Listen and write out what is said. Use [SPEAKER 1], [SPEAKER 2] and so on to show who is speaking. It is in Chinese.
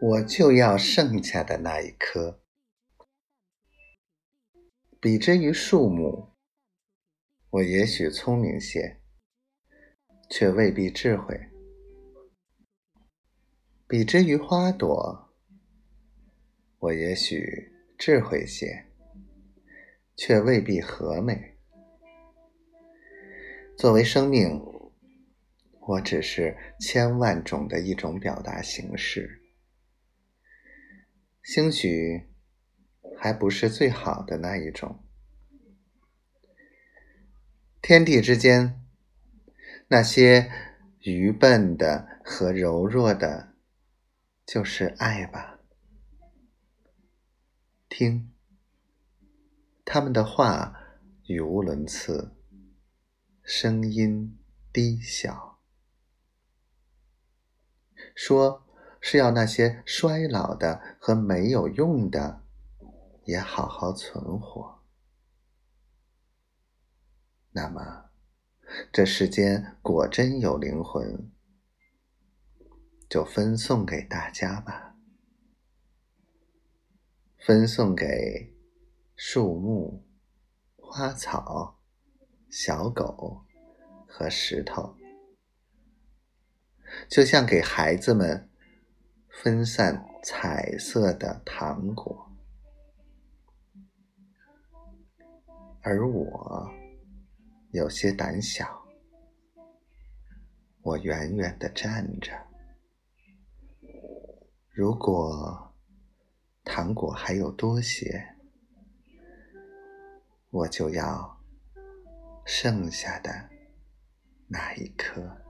[SPEAKER 1] 我就要剩下的那一颗。比之于树木，我也许聪明些，却未必智慧；比之于花朵，我也许智慧些，却未必和美。作为生命，我只是千万种的一种表达形式，兴许。还不是最好的那一种。天地之间，那些愚笨的和柔弱的，就是爱吧。听，他们的话语无伦次，声音低小，说是要那些衰老的和没有用的。也好好存活。那么，这世间果真有灵魂，就分送给大家吧，分送给树木、花草、小狗和石头，就像给孩子们分散彩色的糖果。而我有些胆小，我远远的站着。如果糖果还有多些，我就要剩下的那一颗。